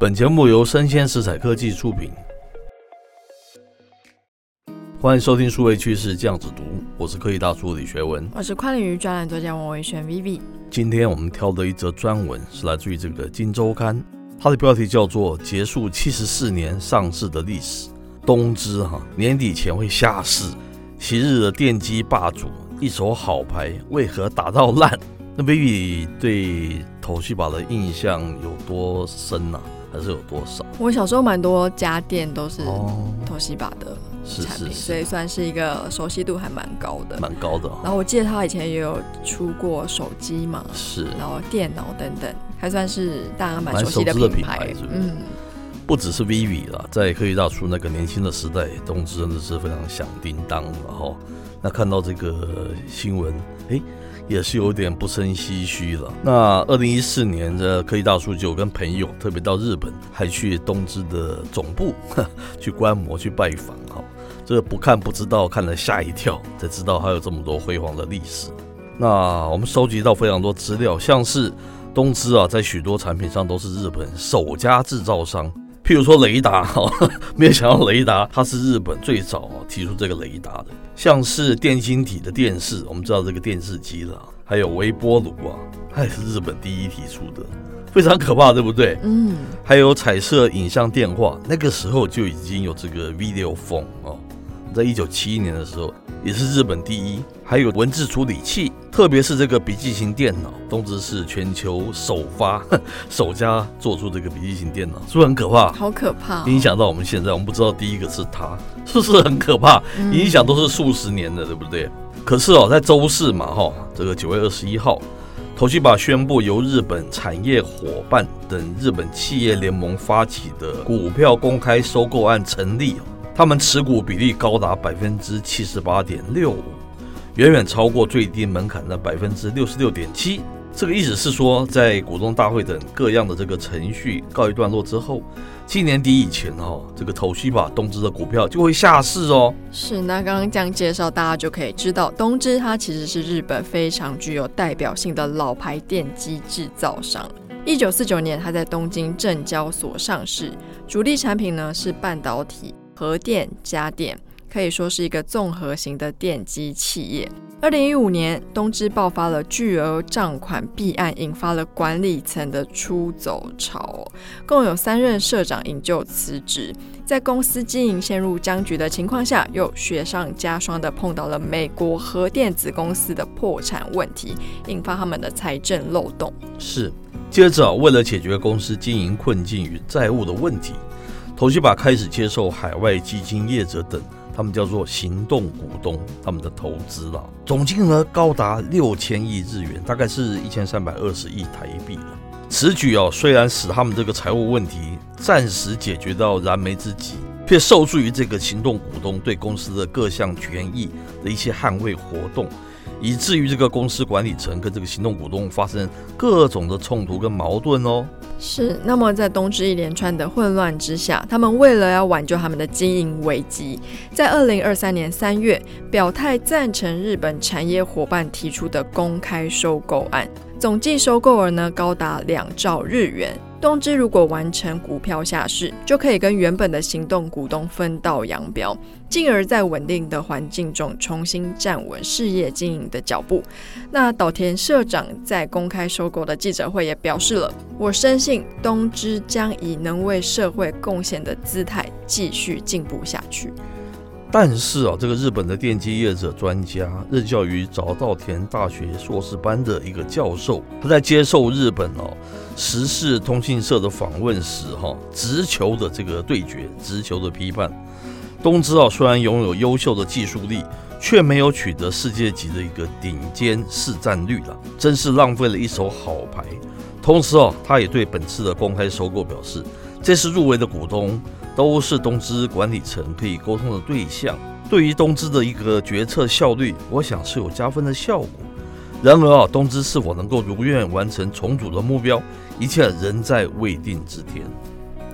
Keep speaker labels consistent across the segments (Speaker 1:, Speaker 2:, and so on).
Speaker 1: 本节目由生鲜食材科技出品，欢迎收听数位趋势酱子读，我是科技大叔李学文，
Speaker 2: 我是跨领域专栏作家王维轩 Vivi。
Speaker 1: 今天我们挑的一则专文是来自于这个《金周刊》，它的标题叫做《结束七十四年上市的历史》，东芝哈年底前会下市，昔日的电机霸主，一手好牌为何打到烂？那 Vivi 对 Toshiba 的印象有多深呢、啊？还是有多少？
Speaker 2: 我小时候蛮多家电都是 Toshiba 的产品，
Speaker 1: 是是是，
Speaker 2: 所以算是一个熟悉度还蛮高的，
Speaker 1: 蛮高的、哦。
Speaker 2: 然后我记得他以前也有出过手机嘛，
Speaker 1: 是，
Speaker 2: 然后电脑等等，还算是大家蛮熟悉的品牌。
Speaker 1: 品牌是不是？嗯，不只是 Vivi 啦，在科技大叔那个年轻的时代，东芝真的是非常响叮当。然后，那看到这个新闻，哎、欸。也是有点不胜唏嘘了。那二零一四年的科技大叔就跟朋友特别到日本，还去东芝的总部 去观摩、去拜访。哈，这个不看不知道，看了吓一跳，才知道还有这么多辉煌的历史。那我们收集到非常多资料，像是东芝啊，在许多产品上都是日本首家制造商。譬如说雷达，哈，没有想到雷达它是日本最早提出这个雷达的。像是电晶体的电视，我们知道这个电视机了，还有微波炉啊，它也是日本第一提出的，非常可怕，对不对？嗯。还有彩色影像电话，那个时候就已经有这个 video phone 哦，在一九七一年的时候也是日本第一。还有文字处理器。特别是这个笔记型电脑，东芝是全球首发、首家做出这个笔记型电脑，是不是很可怕？
Speaker 2: 好可怕、哦！
Speaker 1: 影响到我们现在，我们不知道第一个是他，是不是很可怕？影响都是数十年的，对不对？可是哦，在周四嘛，哈，这个九月二十一号，Toshiba 宣布由日本产业伙伴等日本企业联盟发起的股票公开收购案成立，他们持股比例高达百分之七十八点六五。远远超过最低门槛的百分之六十六点七，这个意思是说，在股东大会等各样的这个程序告一段落之后，今年底以前哦，这个 Toshiba 东芝的股票就会下市哦。
Speaker 2: 是，那刚刚这样介绍，大家就可以知道，东芝它其实是日本非常具有代表性的老牌电机制造商。一九四九年，它在东京证交所上市，主力产品呢是半导体、核电、家电。可以说是一个综合型的电机企业。二零一五年，东芝爆发了巨额账款弊案，引发了管理层的出走潮，共有三任社长引咎辞职。在公司经营陷入僵局的情况下，又雪上加霜的碰到了美国核电子公司的破产问题，引发他们的财政漏洞。
Speaker 1: 是，接着为了解决公司经营困境与债务的问题，Toshiba 开始接受海外基金业者等。他们叫做行动股东，他们的投资了，总金额高达六千亿日元，大概是一千三百二十亿台币了。此举哦，虽然使他们这个财务问题暂时解决到燃眉之急，却受助于这个行动股东对公司的各项权益的一些捍卫活动。以至于这个公司管理层跟这个行动股东发生各种的冲突跟矛盾哦。
Speaker 2: 是，那么在东芝一连串的混乱之下，他们为了要挽救他们的经营危机，在二零二三年三月表态赞成日本产业伙伴提出的公开收购案，总计收购额呢高达两兆日元。东芝如果完成股票下市，就可以跟原本的行动股东分道扬镳，进而在稳定的环境中重新站稳事业经营的脚步。那岛田社长在公开收购的记者会也表示了：“我深信东芝将以能为社会贡献的姿态继续进步下去。”
Speaker 1: 但是啊，这个日本的电机业者专家，任教于早稻田大学硕士班的一个教授，他在接受日本哦时事通信社的访问时，哈，直球的这个对决，直球的批判，东芝啊，虽然拥有优秀的技术力，却没有取得世界级的一个顶尖市占率了，真是浪费了一手好牌。同时哦，他也对本次的公开收购表示，这次入围的股东都是东芝管理层可以沟通的对象，对于东芝的一个决策效率，我想是有加分的效果。然而啊，东芝是否能够如愿完成重组的目标，一切仍在未定之天。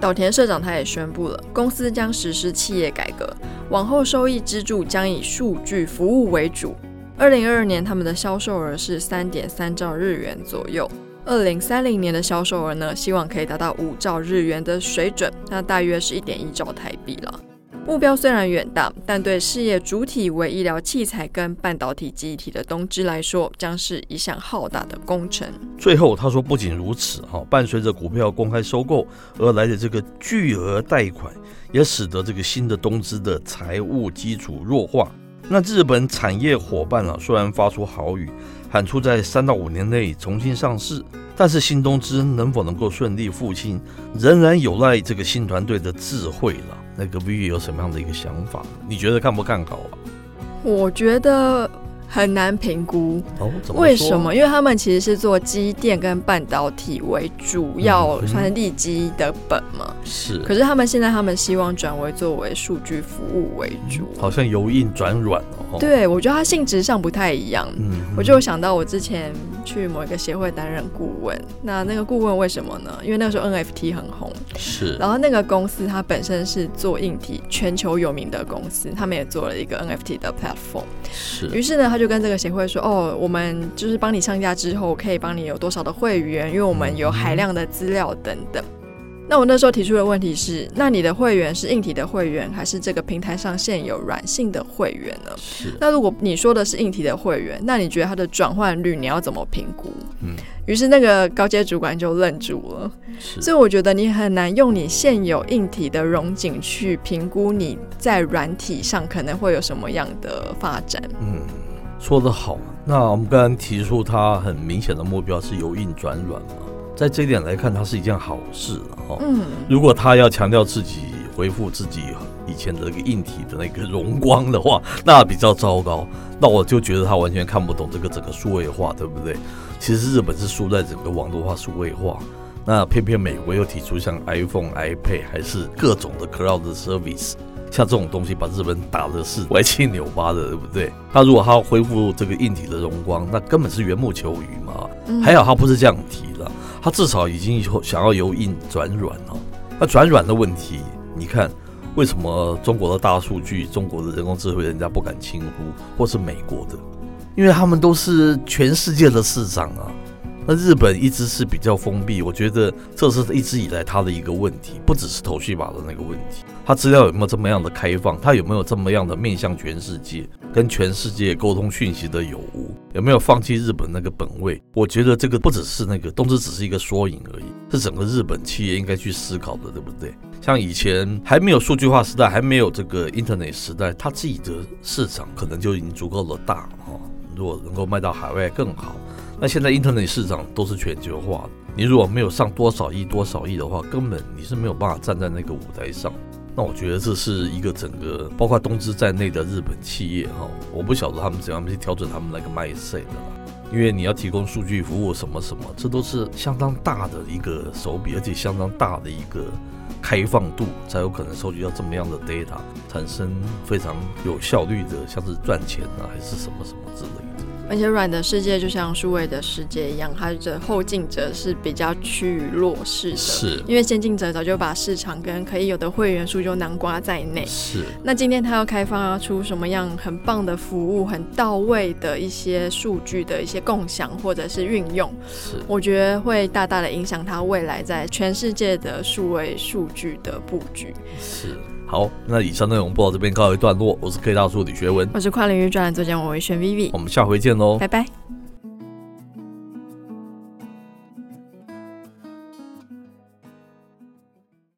Speaker 2: 岛田社长他也宣布了，公司将实施企业改革，往后收益支柱将以数据服务为主。二零二二年他们的销售额是三点三兆日元左右，二零三零年的销售额呢，希望可以达到五兆日元的水准，那大约是一点一兆台币了。目标虽然远大，但对事业主体为医疗器材跟半导体记忆体的东芝来说，将是一项浩大的工程。
Speaker 1: 最后他说，不仅如此，哈，伴随着股票公开收购而来的这个巨额贷款，也使得这个新的东芝的财务基础弱化。那日本产业伙伴啊，虽然发出豪语，喊出在三到五年内重新上市，但是新东芝能否能够顺利复兴，仍然有赖这个新团队的智慧了。那个 V 有什么样的一个想法？你觉得看不看好啊？
Speaker 2: 我觉得。很难评估
Speaker 1: 哦，
Speaker 2: 为什么？因为他们其实是做机电跟半导体为主要，算是利基的本嘛。
Speaker 1: 是。
Speaker 2: 可是他们现在他们希望转为作为数据服务为主，
Speaker 1: 好像由硬转软哦。
Speaker 2: 对，我觉得它性质上不太一样。嗯，我就想到我之前去某一个协会担任顾问，那那个顾问为什么呢？因为那个时候 NFT 很红。
Speaker 1: 是。
Speaker 2: 然后那个公司它本身是做硬体全球有名的公司，他们也做了一个 NFT 的 platform。
Speaker 1: 是。
Speaker 2: 于是呢，他就跟这个协会说：“哦，我们就是帮你上架之后，可以帮你有多少的会员，因为我们有海量的资料等等。”那我那时候提出的问题是：那你的会员是硬体的会员，还是这个平台上现有软性的会员呢？
Speaker 1: 是。
Speaker 2: 那如果你说的是硬体的会员，那你觉得它的转换率你要怎么评估？
Speaker 1: 嗯。
Speaker 2: 于是那个高阶主管就愣住了。
Speaker 1: 是。
Speaker 2: 所以我觉得你很难用你现有硬体的融景去评估你在软体上可能会有什么样的发展。
Speaker 1: 嗯。说得好，那我们刚刚提出他很明显的目标是由硬转软嘛，在这一点来看，它是一件好事哈。嗯，如果他要强调自己恢复自己以前的那个硬体的那个荣光的话，那比较糟糕。那我就觉得他完全看不懂这个整个数位化，对不对？其实日本是输在整个网络化、数位化，那偏偏美国又提出像 iPhone、iPad 还是各种的 Cloud Service。像这种东西把日本打的是歪七扭八的，对不对？他如果他要恢复这个硬体的荣光，那根本是缘木求鱼嘛。还好他不是这样提了，他至少已经以后想要由硬转软了。那转软的问题，你看为什么中国的大数据、中国的人工智慧，人家不敢轻忽，或是美国的？因为他们都是全世界的市场啊。那日本一直是比较封闭，我觉得这是一直以来他的一个问题，不只是头绪马的那个问题。他资料有没有这么样的开放？他有没有这么样的面向全世界，跟全世界沟通讯息的有无？有没有放弃日本那个本位？我觉得这个不只是那个东芝只是一个缩影而已，是整个日本企业应该去思考的，对不对？像以前还没有数据化时代，还没有这个 Internet 时代，它自己的市场可能就已经足够的大哈。如果能够卖到海外更好。那现在 Internet 市场都是全球化的，你如果没有上多少亿多少亿的话，根本你是没有办法站在那个舞台上。那我觉得这是一个整个包括东芝在内的日本企业哈，我不晓得他们怎样去调整他们那个 mindset 的啦。因为你要提供数据服务什么什么，这都是相当大的一个手笔，而且相当大的一个开放度，才有可能收集到这么样的 data，产生非常有效率的，像是赚钱啊还是什么什么之类的。
Speaker 2: 而且软的世界就像数位的世界一样，它的后进者是比较趋于弱势的，
Speaker 1: 是
Speaker 2: 因为先进者早就把市场跟可以有的会员数就囊括在内。
Speaker 1: 是，
Speaker 2: 那今天他要开发出什么样很棒的服务，很到位的一些数据的一些共享或者是运用，
Speaker 1: 是，
Speaker 2: 我觉得会大大的影响他未来在全世界的数位数据的布局。
Speaker 1: 是。好，那以上内容播到这边告一段落。我是 K 大叔李学文，
Speaker 2: 我是跨领域专栏作家王维轩 Vivi，
Speaker 1: 我们下回见喽，
Speaker 2: 拜拜。